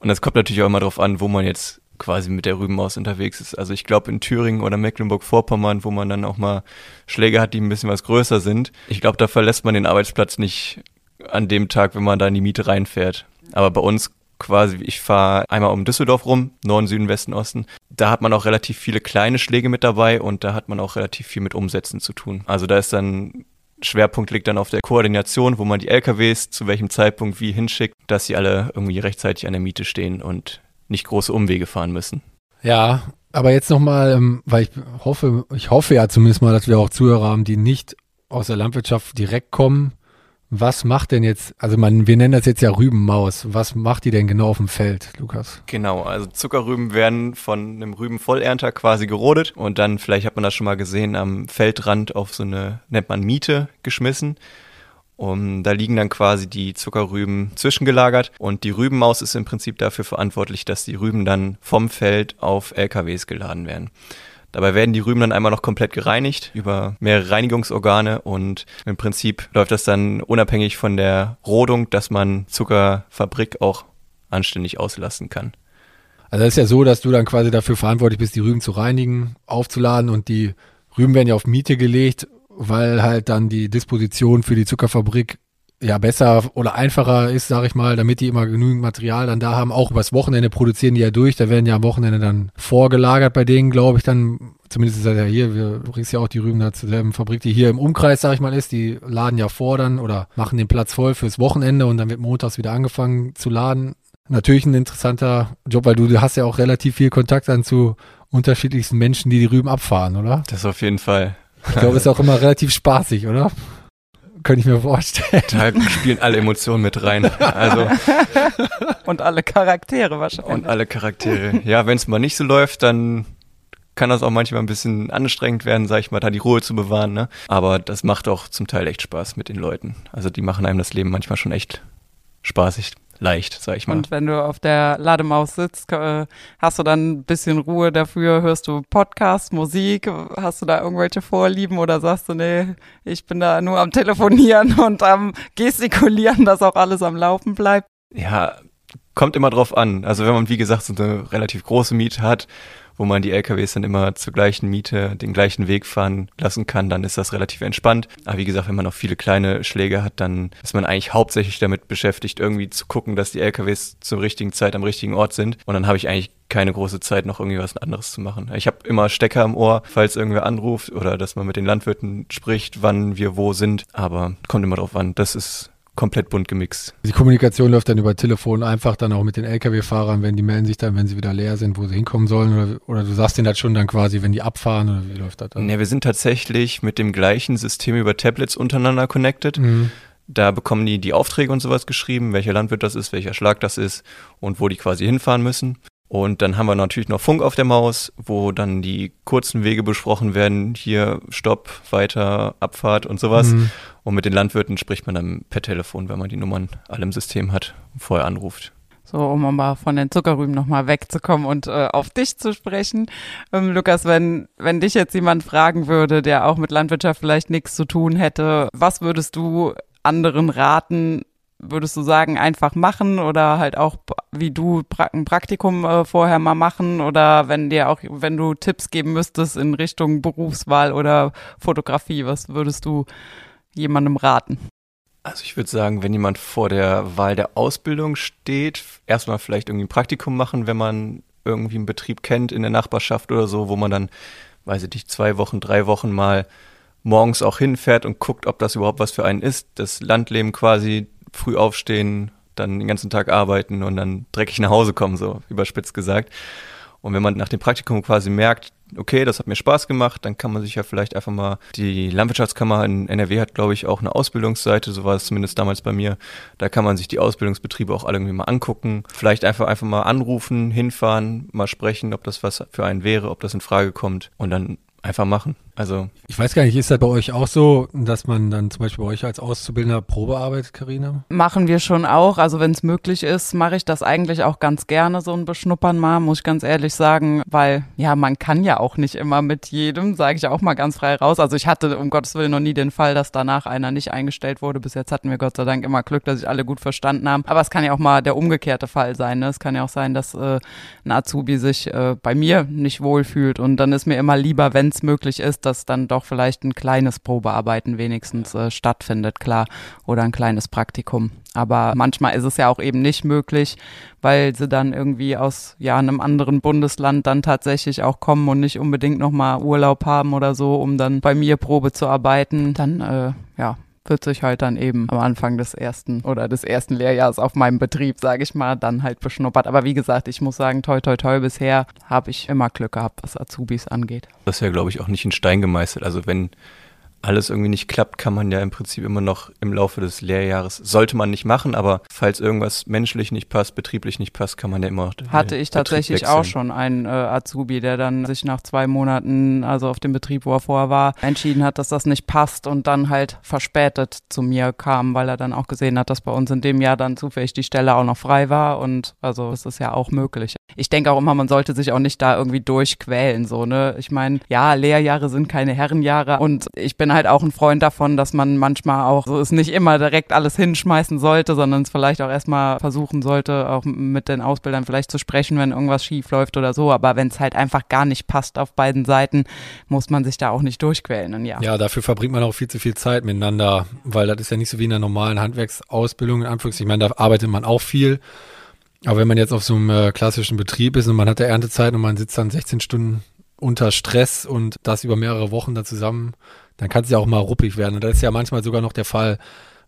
Und das kommt natürlich auch immer darauf an, wo man jetzt quasi mit der Rübenmaus unterwegs ist. Also ich glaube in Thüringen oder Mecklenburg-Vorpommern, wo man dann auch mal Schläge hat, die ein bisschen was größer sind. Ich glaube, da verlässt man den Arbeitsplatz nicht an dem Tag, wenn man da in die Miete reinfährt. Aber bei uns quasi, ich fahre einmal um Düsseldorf rum, Norden, Süden, Westen, Osten. Da hat man auch relativ viele kleine Schläge mit dabei und da hat man auch relativ viel mit Umsätzen zu tun. Also da ist dann Schwerpunkt liegt dann auf der Koordination, wo man die LKWs zu welchem Zeitpunkt wie hinschickt, dass sie alle irgendwie rechtzeitig an der Miete stehen und nicht große Umwege fahren müssen. Ja, aber jetzt nochmal, ähm, weil ich hoffe, ich hoffe ja zumindest mal, dass wir auch Zuhörer haben, die nicht aus der Landwirtschaft direkt kommen. Was macht denn jetzt, also man, wir nennen das jetzt ja Rübenmaus. Was macht die denn genau auf dem Feld, Lukas? Genau, also Zuckerrüben werden von einem Rübenvollernter quasi gerodet und dann, vielleicht hat man das schon mal gesehen, am Feldrand auf so eine, nennt man Miete, geschmissen. Und da liegen dann quasi die Zuckerrüben zwischengelagert und die Rübenmaus ist im Prinzip dafür verantwortlich, dass die Rüben dann vom Feld auf LKWs geladen werden. Dabei werden die Rüben dann einmal noch komplett gereinigt über mehrere Reinigungsorgane und im Prinzip läuft das dann unabhängig von der Rodung, dass man Zuckerfabrik auch anständig auslassen kann. Also es ist ja so, dass du dann quasi dafür verantwortlich bist, die Rüben zu reinigen, aufzuladen und die Rüben werden ja auf Miete gelegt, weil halt dann die Disposition für die Zuckerfabrik ja besser oder einfacher ist, sag ich mal, damit die immer genügend Material dann da haben. Auch übers Wochenende produzieren die ja durch. Da werden ja am Wochenende dann vorgelagert bei denen, glaube ich, dann, zumindest ist das ja hier, wir bringst ja auch die Rüben da zur selben Fabrik, die hier im Umkreis, sag ich mal, ist. Die laden ja vor dann oder machen den Platz voll fürs Wochenende und dann wird montags wieder angefangen zu laden. Natürlich ein interessanter Job, weil du, du hast ja auch relativ viel Kontakt dann zu unterschiedlichsten Menschen, die die Rüben abfahren, oder? Das auf jeden Fall. Ich glaube, ist auch immer relativ spaßig, oder? Könnte ich mir vorstellen. Da spielen alle Emotionen mit rein. Also, Und alle Charaktere wahrscheinlich. und alle Charaktere. Ja, wenn es mal nicht so läuft, dann kann das auch manchmal ein bisschen anstrengend werden, sag ich mal, da die Ruhe zu bewahren, ne? Aber das macht auch zum Teil echt Spaß mit den Leuten. Also die machen einem das Leben manchmal schon echt spaßig, leicht, sag ich mal. Und wenn du auf der Lademaus sitzt, äh, hast du dann ein bisschen Ruhe dafür? Hörst du Podcast, Musik? Hast du da irgendwelche Vorlieben oder sagst du, nee, ich bin da nur am Telefonieren und am Gestikulieren, dass auch alles am Laufen bleibt? Ja, kommt immer drauf an. Also wenn man, wie gesagt, so eine relativ große Miete hat, wo man die LKWs dann immer zur gleichen Miete den gleichen Weg fahren lassen kann, dann ist das relativ entspannt. Aber wie gesagt, wenn man noch viele kleine Schläge hat, dann ist man eigentlich hauptsächlich damit beschäftigt, irgendwie zu gucken, dass die LKWs zur richtigen Zeit am richtigen Ort sind. Und dann habe ich eigentlich keine große Zeit, noch irgendwie was anderes zu machen. Ich habe immer Stecker im Ohr, falls irgendwer anruft oder dass man mit den Landwirten spricht, wann wir wo sind. Aber kommt immer drauf an. Das ist komplett bunt gemixt. Die Kommunikation läuft dann über Telefon einfach dann auch mit den Lkw-Fahrern, wenn die melden sich dann, wenn sie wieder leer sind, wo sie hinkommen sollen oder, oder du sagst denen das schon dann quasi, wenn die abfahren oder wie läuft das dann? Ja, wir sind tatsächlich mit dem gleichen System über Tablets untereinander connected. Mhm. Da bekommen die die Aufträge und sowas geschrieben, welcher Landwirt das ist, welcher Schlag das ist und wo die quasi hinfahren müssen. Und dann haben wir natürlich noch Funk auf der Maus, wo dann die kurzen Wege besprochen werden. Hier Stopp, weiter, Abfahrt und sowas. Mhm. Und mit den Landwirten spricht man dann per Telefon, wenn man die Nummern alle im System hat und vorher anruft. So, um mal von den Zuckerrüben nochmal wegzukommen und äh, auf dich zu sprechen. Ähm, Lukas, wenn, wenn dich jetzt jemand fragen würde, der auch mit Landwirtschaft vielleicht nichts zu tun hätte, was würdest du anderen raten, würdest du sagen, einfach machen oder halt auch wie du ein Praktikum äh, vorher mal machen oder wenn dir auch, wenn du Tipps geben müsstest in Richtung Berufswahl oder Fotografie, was würdest du jemandem raten? Also ich würde sagen, wenn jemand vor der Wahl der Ausbildung steht, erstmal vielleicht irgendwie ein Praktikum machen, wenn man irgendwie einen Betrieb kennt in der Nachbarschaft oder so, wo man dann, weiß ich nicht, zwei Wochen, drei Wochen mal morgens auch hinfährt und guckt, ob das überhaupt was für einen ist. Das Landleben quasi früh aufstehen, dann den ganzen Tag arbeiten und dann dreckig nach Hause kommen, so überspitzt gesagt. Und wenn man nach dem Praktikum quasi merkt, okay, das hat mir Spaß gemacht, dann kann man sich ja vielleicht einfach mal, die Landwirtschaftskammer in NRW hat, glaube ich, auch eine Ausbildungsseite, so war es zumindest damals bei mir. Da kann man sich die Ausbildungsbetriebe auch alle irgendwie mal angucken. Vielleicht einfach, einfach mal anrufen, hinfahren, mal sprechen, ob das was für einen wäre, ob das in Frage kommt und dann einfach machen. Also ich weiß gar nicht, ist das bei euch auch so, dass man dann zum Beispiel bei euch als Auszubildender Probe arbeitet, Karina? Machen wir schon auch. Also wenn es möglich ist, mache ich das eigentlich auch ganz gerne, so ein Beschnuppern mal, muss ich ganz ehrlich sagen, weil ja, man kann ja auch nicht immer mit jedem, sage ich auch mal ganz frei raus. Also ich hatte um Gottes Willen noch nie den Fall, dass danach einer nicht eingestellt wurde. Bis jetzt hatten wir Gott sei Dank immer Glück, dass sich alle gut verstanden haben. Aber es kann ja auch mal der umgekehrte Fall sein. Ne? Es kann ja auch sein, dass äh, ein Azubi sich äh, bei mir nicht wohlfühlt und dann ist mir immer lieber, wenn es möglich ist, dass dann doch vielleicht ein kleines Probearbeiten wenigstens äh, stattfindet, klar, oder ein kleines Praktikum. Aber manchmal ist es ja auch eben nicht möglich, weil sie dann irgendwie aus ja einem anderen Bundesland dann tatsächlich auch kommen und nicht unbedingt nochmal Urlaub haben oder so, um dann bei mir Probe zu arbeiten. Dann äh, ja wird sich halt dann eben am Anfang des ersten oder des ersten Lehrjahres auf meinem Betrieb, sage ich mal, dann halt beschnuppert. Aber wie gesagt, ich muss sagen, toi toi toi, bisher habe ich immer Glück gehabt, was Azubis angeht. Das ist ja, glaube ich, auch nicht in Stein gemeißelt. Also wenn alles irgendwie nicht klappt, kann man ja im Prinzip immer noch im Laufe des Lehrjahres, sollte man nicht machen, aber falls irgendwas menschlich nicht passt, betrieblich nicht passt, kann man ja immer noch Hatte ich tatsächlich auch schon einen äh, Azubi, der dann sich nach zwei Monaten, also auf dem Betrieb, wo er vorher war, entschieden hat, dass das nicht passt und dann halt verspätet zu mir kam, weil er dann auch gesehen hat, dass bei uns in dem Jahr dann zufällig die Stelle auch noch frei war und also es ist ja auch möglich. Ich denke auch immer, man sollte sich auch nicht da irgendwie durchquälen, so, ne? Ich meine, ja, Lehrjahre sind keine Herrenjahre und ich bin bin halt auch ein Freund davon, dass man manchmal auch so es nicht immer direkt alles hinschmeißen sollte, sondern es vielleicht auch erstmal versuchen sollte, auch mit den Ausbildern vielleicht zu sprechen, wenn irgendwas schief läuft oder so. Aber wenn es halt einfach gar nicht passt auf beiden Seiten, muss man sich da auch nicht durchquälen. Und ja. ja, dafür verbringt man auch viel zu viel Zeit miteinander, weil das ist ja nicht so wie in einer normalen Handwerksausbildung, in Anführungszeichen. Ich meine, da arbeitet man auch viel. Aber wenn man jetzt auf so einem äh, klassischen Betrieb ist und man hat der Erntezeit und man sitzt dann 16 Stunden unter Stress und das über mehrere Wochen da zusammen, dann kann es ja auch mal ruppig werden. Und das ist ja manchmal sogar noch der Fall,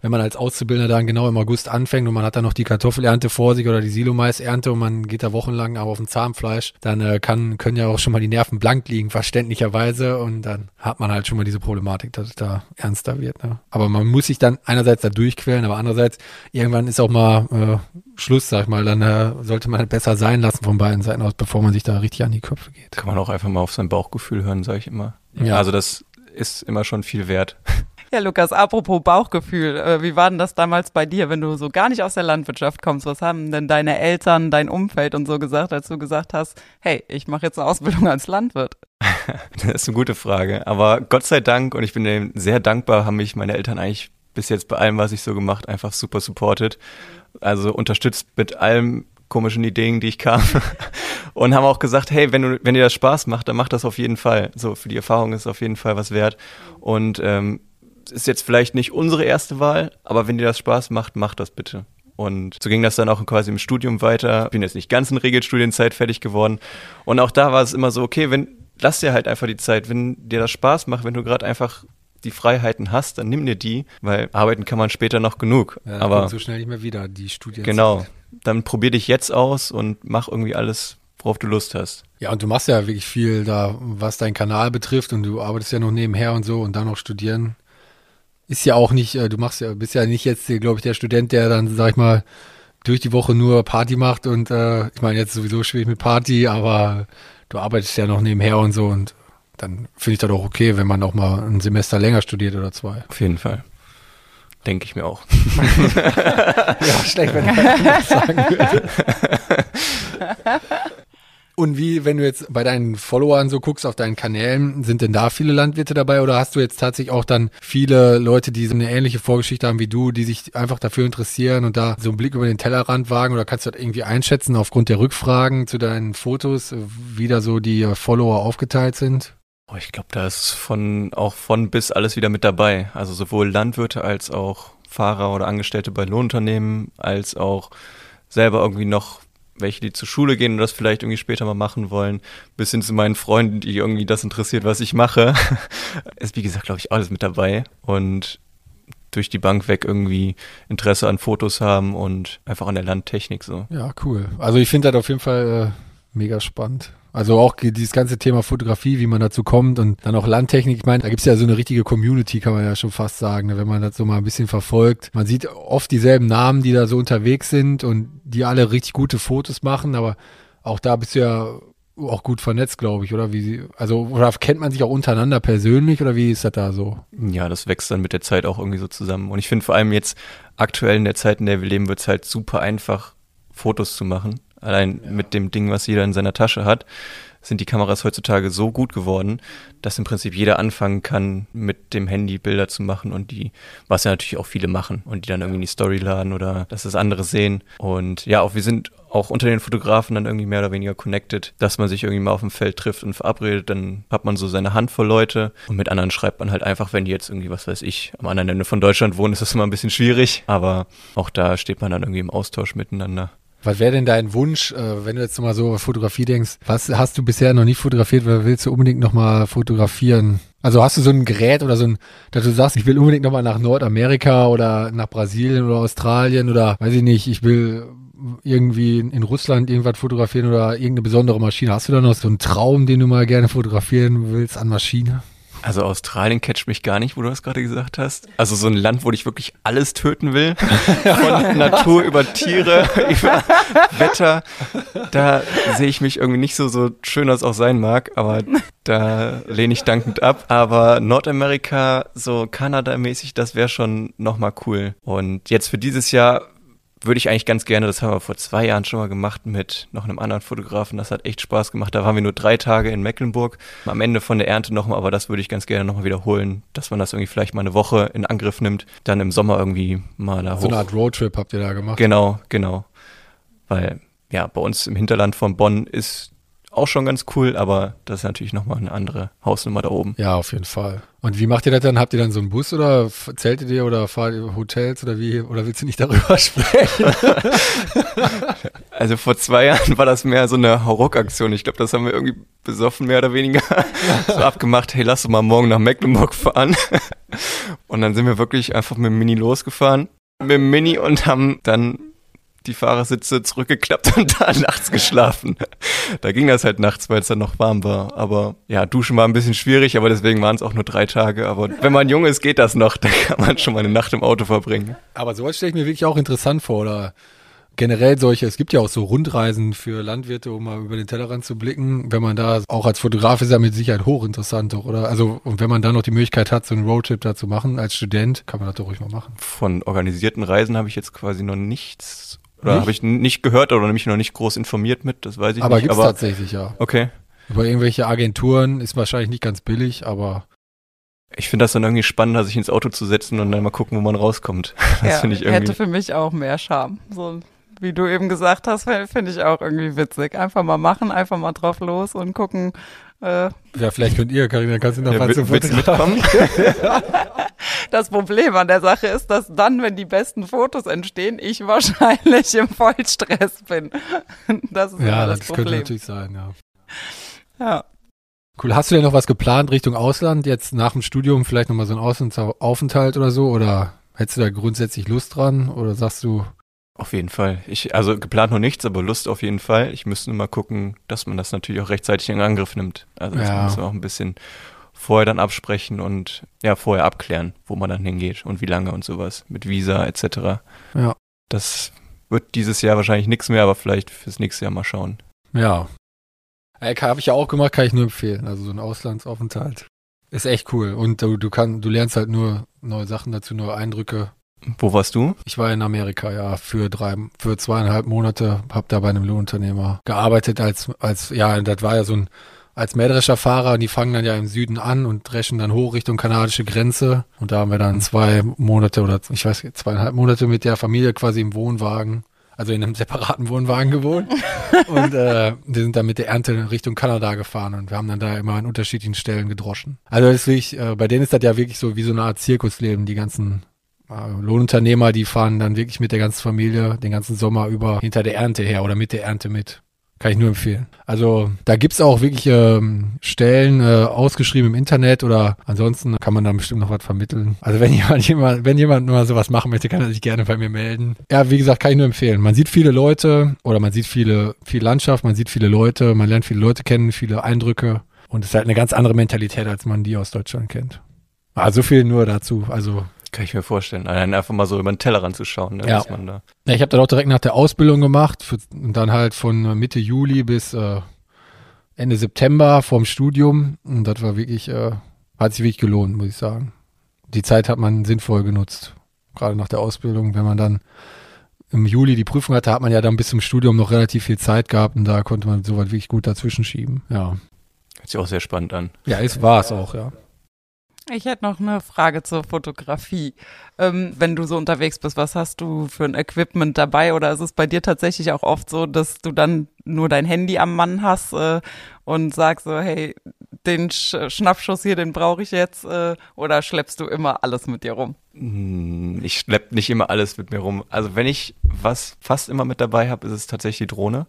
wenn man als Auszubildender dann genau im August anfängt und man hat dann noch die Kartoffelernte vor sich oder die Silomais-Ernte und man geht da wochenlang aber auf dem Zahnfleisch, dann äh, kann, können ja auch schon mal die Nerven blank liegen, verständlicherweise. Und dann hat man halt schon mal diese Problematik, dass es da ernster wird. Ne? Aber man muss sich dann einerseits da durchquälen, aber andererseits irgendwann ist auch mal äh, Schluss, sag ich mal. Dann äh, sollte man besser sein lassen von beiden Seiten aus, bevor man sich da richtig an die Köpfe geht. Kann man auch einfach mal auf sein Bauchgefühl hören, sage ich immer. Ja. Also das ist immer schon viel wert. Ja, Lukas, apropos Bauchgefühl, äh, wie war denn das damals bei dir, wenn du so gar nicht aus der Landwirtschaft kommst? Was haben denn deine Eltern, dein Umfeld und so gesagt, als du gesagt hast, hey, ich mache jetzt eine Ausbildung als Landwirt? das ist eine gute Frage. Aber Gott sei Dank, und ich bin denen sehr dankbar, haben mich meine Eltern eigentlich bis jetzt bei allem, was ich so gemacht, einfach super supported. Also unterstützt mit allem komischen Ideen, die ich kam. und haben auch gesagt, hey, wenn du, wenn dir das Spaß macht, dann mach das auf jeden Fall. So, für die Erfahrung ist es auf jeden Fall was wert. Und ähm, ist jetzt vielleicht nicht unsere erste Wahl, aber wenn dir das Spaß macht, mach das bitte. Und so ging das dann auch quasi im Studium weiter. Bin jetzt nicht ganz in Regelstudienzeit fertig geworden. Und auch da war es immer so, okay, wenn, lass dir halt einfach die Zeit, wenn dir das Spaß macht, wenn du gerade einfach die Freiheiten hast, dann nimm dir die, weil arbeiten kann man später noch genug. Ja, aber so schnell nicht mehr wieder, die Studien. Genau. Dann probier dich jetzt aus und mach irgendwie alles, worauf du Lust hast. Ja, und du machst ja wirklich viel da, was deinen Kanal betrifft und du arbeitest ja noch nebenher und so und dann noch studieren ist ja auch nicht, äh, du machst ja, bist ja nicht jetzt, glaube ich, der Student, der dann, sag ich mal, durch die Woche nur Party macht und äh, ich meine jetzt sowieso schwierig mit Party, aber du arbeitest ja noch nebenher und so und dann finde ich das auch okay, wenn man auch mal ein Semester länger studiert oder zwei. Auf jeden Fall. Denke ich mir auch. ja, schlecht, wenn ich das sagen würde. Und wie, wenn du jetzt bei deinen Followern so guckst, auf deinen Kanälen, sind denn da viele Landwirte dabei oder hast du jetzt tatsächlich auch dann viele Leute, die so eine ähnliche Vorgeschichte haben wie du, die sich einfach dafür interessieren und da so einen Blick über den Tellerrand wagen oder kannst du das irgendwie einschätzen aufgrund der Rückfragen zu deinen Fotos, wie da so die Follower aufgeteilt sind? Oh, ich glaube, da ist von auch von bis alles wieder mit dabei. Also sowohl Landwirte als auch Fahrer oder Angestellte bei Lohnunternehmen, als auch selber irgendwie noch welche, die zur Schule gehen und das vielleicht irgendwie später mal machen wollen, bis hin zu meinen Freunden, die irgendwie das interessiert, was ich mache. ist, wie gesagt, glaube ich, alles mit dabei. Und durch die Bank weg irgendwie Interesse an Fotos haben und einfach an der Landtechnik so. Ja, cool. Also ich finde das auf jeden Fall äh, mega spannend. Also auch dieses ganze Thema Fotografie, wie man dazu kommt und dann auch Landtechnik. Ich meine, da gibt's ja so eine richtige Community, kann man ja schon fast sagen, ne, wenn man das so mal ein bisschen verfolgt. Man sieht oft dieselben Namen, die da so unterwegs sind und die alle richtig gute Fotos machen, aber auch da bist du ja auch gut vernetzt, glaube ich, oder wie sie, also oder kennt man sich auch untereinander persönlich oder wie ist das da so? Ja, das wächst dann mit der Zeit auch irgendwie so zusammen. Und ich finde vor allem jetzt aktuell in der Zeit, in der wir leben, wird's halt super einfach, Fotos zu machen. Allein ja. mit dem Ding, was jeder in seiner Tasche hat, sind die Kameras heutzutage so gut geworden, dass im Prinzip jeder anfangen kann, mit dem Handy Bilder zu machen und die, was ja natürlich auch viele machen und die dann irgendwie in die Story laden oder dass das andere sehen. Und ja, auch wir sind auch unter den Fotografen dann irgendwie mehr oder weniger connected, dass man sich irgendwie mal auf dem Feld trifft und verabredet, dann hat man so seine Handvoll Leute und mit anderen schreibt man halt einfach, wenn die jetzt irgendwie, was weiß ich, am anderen Ende von Deutschland wohnen, ist das immer ein bisschen schwierig, aber auch da steht man dann irgendwie im Austausch miteinander. Was wäre denn dein Wunsch, äh, wenn du jetzt mal so Fotografie denkst? Was hast du bisher noch nicht fotografiert, weil willst du unbedingt nochmal fotografieren? Also hast du so ein Gerät oder so ein, dass du sagst, ich will unbedingt nochmal nach Nordamerika oder nach Brasilien oder Australien oder weiß ich nicht, ich will irgendwie in Russland irgendwas fotografieren oder irgendeine besondere Maschine. Hast du da noch so einen Traum, den du mal gerne fotografieren willst an Maschine? Also Australien catcht mich gar nicht, wo du das gerade gesagt hast. Also so ein Land, wo ich wirklich alles töten will. Von Natur über Tiere, über Wetter. Da sehe ich mich irgendwie nicht so, so schön, als auch sein mag, aber da lehne ich dankend ab. Aber Nordamerika, so Kanada-mäßig, das wäre schon nochmal cool. Und jetzt für dieses Jahr würde ich eigentlich ganz gerne, das haben wir vor zwei Jahren schon mal gemacht mit noch einem anderen Fotografen, das hat echt Spaß gemacht. Da waren wir nur drei Tage in Mecklenburg, am Ende von der Ernte nochmal, aber das würde ich ganz gerne nochmal wiederholen, dass man das irgendwie vielleicht mal eine Woche in Angriff nimmt, dann im Sommer irgendwie mal da hoch. So eine Art Roadtrip habt ihr da gemacht? Genau, genau. Weil, ja, bei uns im Hinterland von Bonn ist auch schon ganz cool, aber das ist natürlich nochmal eine andere Hausnummer da oben. Ja, auf jeden Fall. Und wie macht ihr das dann? Habt ihr dann so einen Bus oder zeltet ihr oder fahrt ihr Hotels oder wie? Oder willst du nicht darüber sprechen? also vor zwei Jahren war das mehr so eine Hauruck-Aktion. Ich glaube, das haben wir irgendwie besoffen, mehr oder weniger so abgemacht. Hey, lass uns mal morgen nach Mecklenburg fahren. Und dann sind wir wirklich einfach mit dem Mini losgefahren. Mit dem Mini und haben dann die Fahrersitze zurückgeklappt und da nachts geschlafen. Da ging das halt nachts, weil es dann noch warm war. Aber ja, duschen war ein bisschen schwierig, aber deswegen waren es auch nur drei Tage. Aber wenn man jung ist, geht das noch. Da kann man schon mal eine Nacht im Auto verbringen. Aber sowas stelle ich mir wirklich auch interessant vor. Oder generell solche, es gibt ja auch so Rundreisen für Landwirte, um mal über den Tellerrand zu blicken. Wenn man da, auch als Fotograf ist ja mit Sicherheit hochinteressant, doch, oder? Also, und wenn man da noch die Möglichkeit hat, so einen Roadtrip da zu machen, als Student, kann man das doch ruhig mal machen. Von organisierten Reisen habe ich jetzt quasi noch nichts oder habe ich nicht gehört oder mich noch nicht groß informiert mit, das weiß ich aber nicht. Gibt's aber gibt es tatsächlich, ja. Okay. Über irgendwelche Agenturen ist wahrscheinlich nicht ganz billig, aber. Ich finde das dann irgendwie spannender, sich ins Auto zu setzen und dann mal gucken, wo man rauskommt. Das ja, finde ich irgendwie. Hätte für mich auch mehr Charme. So wie du eben gesagt hast, finde ich auch irgendwie witzig. Einfach mal machen, einfach mal drauf los und gucken. Äh, ja, vielleicht könnt ihr, Karina, kannst du noch ja, mal zum mitkommen? das Problem an der Sache ist, dass dann, wenn die besten Fotos entstehen, ich wahrscheinlich im Vollstress bin. Das ist ja, das, das Problem. könnte natürlich sein, ja. Ja. Cool. Hast du denn noch was geplant Richtung Ausland? Jetzt nach dem Studium vielleicht nochmal so ein Auslandsaufenthalt oder so? Oder hättest du da grundsätzlich Lust dran? Oder sagst du, auf jeden Fall. Ich, also geplant noch nichts, aber Lust auf jeden Fall. Ich müsste nur mal gucken, dass man das natürlich auch rechtzeitig in Angriff nimmt. Also das ja. muss man auch ein bisschen vorher dann absprechen und ja, vorher abklären, wo man dann hingeht und wie lange und sowas. Mit Visa etc. Ja. Das wird dieses Jahr wahrscheinlich nichts mehr, aber vielleicht fürs nächste Jahr mal schauen. Ja. Habe ich ja auch gemacht, kann ich nur empfehlen. Also so ein Auslandsaufenthalt. Ist echt cool. Und du, du, kann, du lernst halt nur neue Sachen dazu, neue Eindrücke Wo warst du? Ich war in Amerika, ja, für drei, für zweieinhalb Monate, habe da bei einem Lohnunternehmer gearbeitet als, als, ja, das war ja so ein, als Mähdrescherfahrer und die fangen dann ja im Süden an und dreschen dann hoch Richtung kanadische Grenze. Und da haben wir dann zwei Monate oder ich weiß zweieinhalb Monate mit der Familie quasi im Wohnwagen, also in einem separaten Wohnwagen gewohnt. und äh, wir sind dann mit der Ernte Richtung Kanada gefahren und wir haben dann da immer an unterschiedlichen Stellen gedroschen. Also deswegen, äh, bei denen ist das ja wirklich so wie so eine Art Zirkusleben, die ganzen äh, Lohnunternehmer, die fahren dann wirklich mit der ganzen Familie den ganzen Sommer über hinter der Ernte her oder mit der Ernte mit. Kann ich nur empfehlen. Also da gibt's auch wirklich ähm, Stellen äh, ausgeschrieben im Internet oder ansonsten kann man da bestimmt noch was vermitteln. Also wenn jemand, jemand, wenn jemand mal sowas machen möchte, kann er sich gerne bei mir melden. Ja, wie gesagt, kann ich nur empfehlen. Man sieht viele Leute oder man sieht viele, viel Landschaft, man sieht viele Leute, man lernt viele Leute kennen, viele Eindrücke und es ist halt eine ganz andere Mentalität, als man die aus Deutschland kennt. Also viel nur dazu. Also kann ich mir vorstellen. Allein einfach mal so über den Tellerrand zu schauen, ne, ja. man da. Ja, ich habe dann auch direkt nach der Ausbildung gemacht für, und dann halt von Mitte Juli bis äh, Ende September vorm Studium. Und das war wirklich, äh, hat sich wirklich gelohnt, muss ich sagen. Die Zeit hat man sinnvoll genutzt. Gerade nach der Ausbildung, wenn man dann im Juli die Prüfung hatte, hat man ja dann bis zum Studium noch relativ viel Zeit gehabt und da konnte man sowas wirklich gut dazwischen schieben. Ja. Hört sich auch sehr spannend an. Ja, es war es auch, ja. Ich hätte noch eine Frage zur Fotografie. Ähm, wenn du so unterwegs bist, was hast du für ein Equipment dabei? Oder ist es bei dir tatsächlich auch oft so, dass du dann nur dein Handy am Mann hast äh, und sagst so, hey, den Sch Schnappschuss hier, den brauche ich jetzt? Äh, oder schleppst du immer alles mit dir rum? Hm, ich schlepp nicht immer alles mit mir rum. Also wenn ich was fast immer mit dabei habe, ist es tatsächlich die Drohne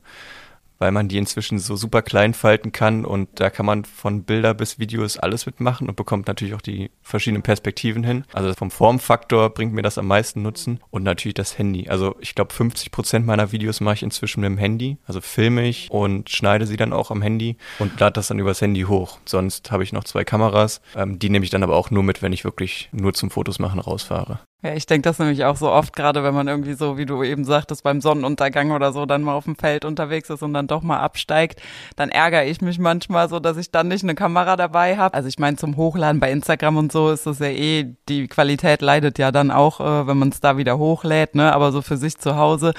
weil man die inzwischen so super klein falten kann und da kann man von Bilder bis Videos alles mitmachen und bekommt natürlich auch die verschiedenen Perspektiven hin. Also vom Formfaktor bringt mir das am meisten Nutzen und natürlich das Handy. Also ich glaube 50 Prozent meiner Videos mache ich inzwischen mit dem Handy. Also filme ich und schneide sie dann auch am Handy und lade das dann übers Handy hoch. Sonst habe ich noch zwei Kameras, ähm, die nehme ich dann aber auch nur mit, wenn ich wirklich nur zum Fotos machen rausfahre. Ja, ich denke das nämlich auch so oft, gerade wenn man irgendwie so, wie du eben sagtest, beim Sonnenuntergang oder so dann mal auf dem Feld unterwegs ist und dann doch mal absteigt, dann ärgere ich mich manchmal so, dass ich dann nicht eine Kamera dabei habe. Also ich meine, zum Hochladen bei Instagram und so ist das ja eh, die Qualität leidet ja dann auch, äh, wenn man es da wieder hochlädt, ne? Aber so für sich zu Hause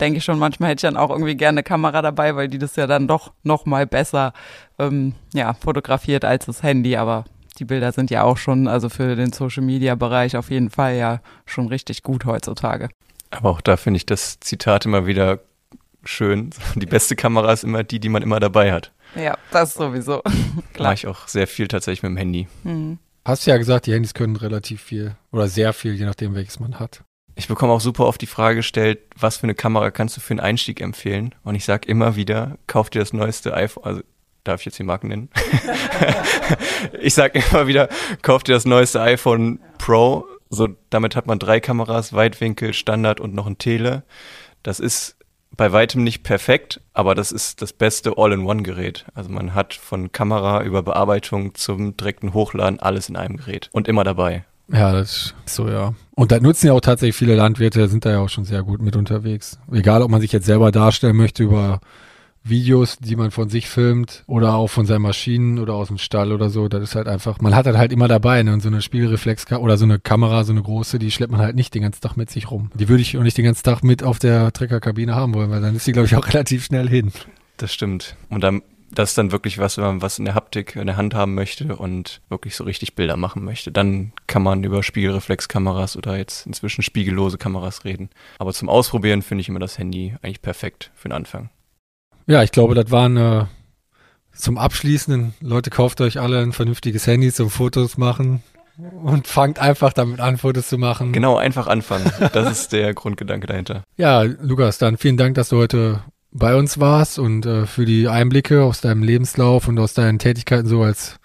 denke ich schon, manchmal hätte ich dann auch irgendwie gerne eine Kamera dabei, weil die das ja dann doch noch mal besser ähm, ja, fotografiert als das Handy, aber die Bilder sind ja auch schon, also für den Social Media Bereich auf jeden Fall ja schon richtig gut heutzutage. Aber auch da finde ich das Zitat immer wieder schön. Die beste Kamera ist immer die, die man immer dabei hat. Ja, das sowieso. Klar. Mache ich auch sehr viel tatsächlich mit dem Handy. Mhm. Hast du ja gesagt, die Handys können relativ viel oder sehr viel, je nachdem, welches man hat. Ich bekomme auch super oft die Frage gestellt, was für eine Kamera kannst du für einen Einstieg empfehlen? Und ich sage immer wieder, kauf dir das neueste iPhone, also darf ich jetzt die Marken nennen? ich sage immer wieder, kauf dir das neueste iPhone Pro. So, damit hat man drei Kameras, Weitwinkel, Standard und noch ein Tele. Das ist bei weitem nicht perfekt, aber das ist das beste All-in-One-Gerät. Also man hat von Kamera über Bearbeitung zum direkten Hochladen alles in einem Gerät und immer dabei. Ja, das ist so, ja. Und da nutzen ja auch tatsächlich viele Landwirte, sind da ja auch schon sehr gut mit unterwegs. Egal, ob man sich jetzt selber darstellen möchte über Videos, die man von sich filmt oder auch von seinen Maschinen oder aus dem Stall oder so. Das ist halt einfach, man hat das halt immer dabei, ne? Und so eine Spiegelreflex oder so eine Kamera, so eine große, die schleppt man halt nicht den ganzen Tag mit sich rum. Die würde ich auch nicht den ganzen Tag mit auf der Treckerkabine haben wollen, weil dann ist sie, glaube ich, auch relativ schnell hin. Das stimmt. Und dann, das ist dann wirklich was, wenn man was in der Haptik in der Hand haben möchte und wirklich so richtig Bilder machen möchte. Dann kann man über Spiegelreflexkameras oder jetzt inzwischen spiegellose Kameras reden. Aber zum Ausprobieren finde ich immer das Handy eigentlich perfekt für den Anfang. Ja, ich glaube, das waren äh, zum Abschließenden. Leute, kauft euch alle ein vernünftiges Handy zum Fotos machen und fangt einfach damit an, Fotos zu machen. Genau, einfach anfangen. Das ist der Grundgedanke dahinter. Ja, Lukas, dann vielen Dank, dass du heute bei uns warst und äh, für die Einblicke aus deinem Lebenslauf und aus deinen Tätigkeiten so als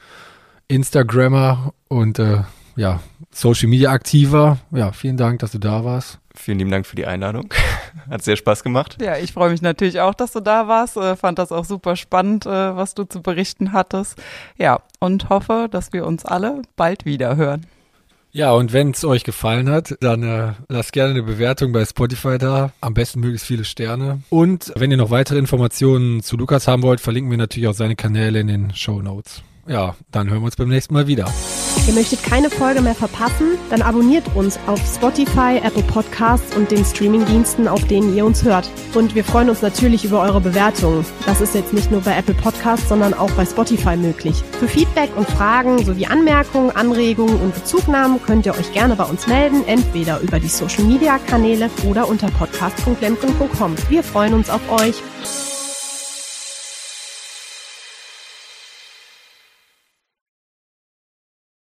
Instagrammer und äh, ja, Social Media aktiver. Ja, vielen Dank, dass du da warst. Vielen lieben Dank für die Einladung. Hat sehr Spaß gemacht. Ja, ich freue mich natürlich auch, dass du da warst. Äh, fand das auch super spannend, äh, was du zu berichten hattest. Ja, und hoffe, dass wir uns alle bald wieder hören. Ja, und wenn es euch gefallen hat, dann äh, lasst gerne eine Bewertung bei Spotify da. Am besten möglichst viele Sterne. Und wenn ihr noch weitere Informationen zu Lukas haben wollt, verlinken wir natürlich auch seine Kanäle in den Show Notes. Ja, dann hören wir uns beim nächsten Mal wieder. Ihr möchtet keine Folge mehr verpassen? Dann abonniert uns auf Spotify, Apple Podcasts und den Streamingdiensten, auf denen ihr uns hört. Und wir freuen uns natürlich über eure Bewertungen. Das ist jetzt nicht nur bei Apple Podcasts, sondern auch bei Spotify möglich. Für Feedback und Fragen sowie Anmerkungen, Anregungen und Bezugnahmen könnt ihr euch gerne bei uns melden, entweder über die Social Media Kanäle oder unter podcast.lemken.com. Wir freuen uns auf euch.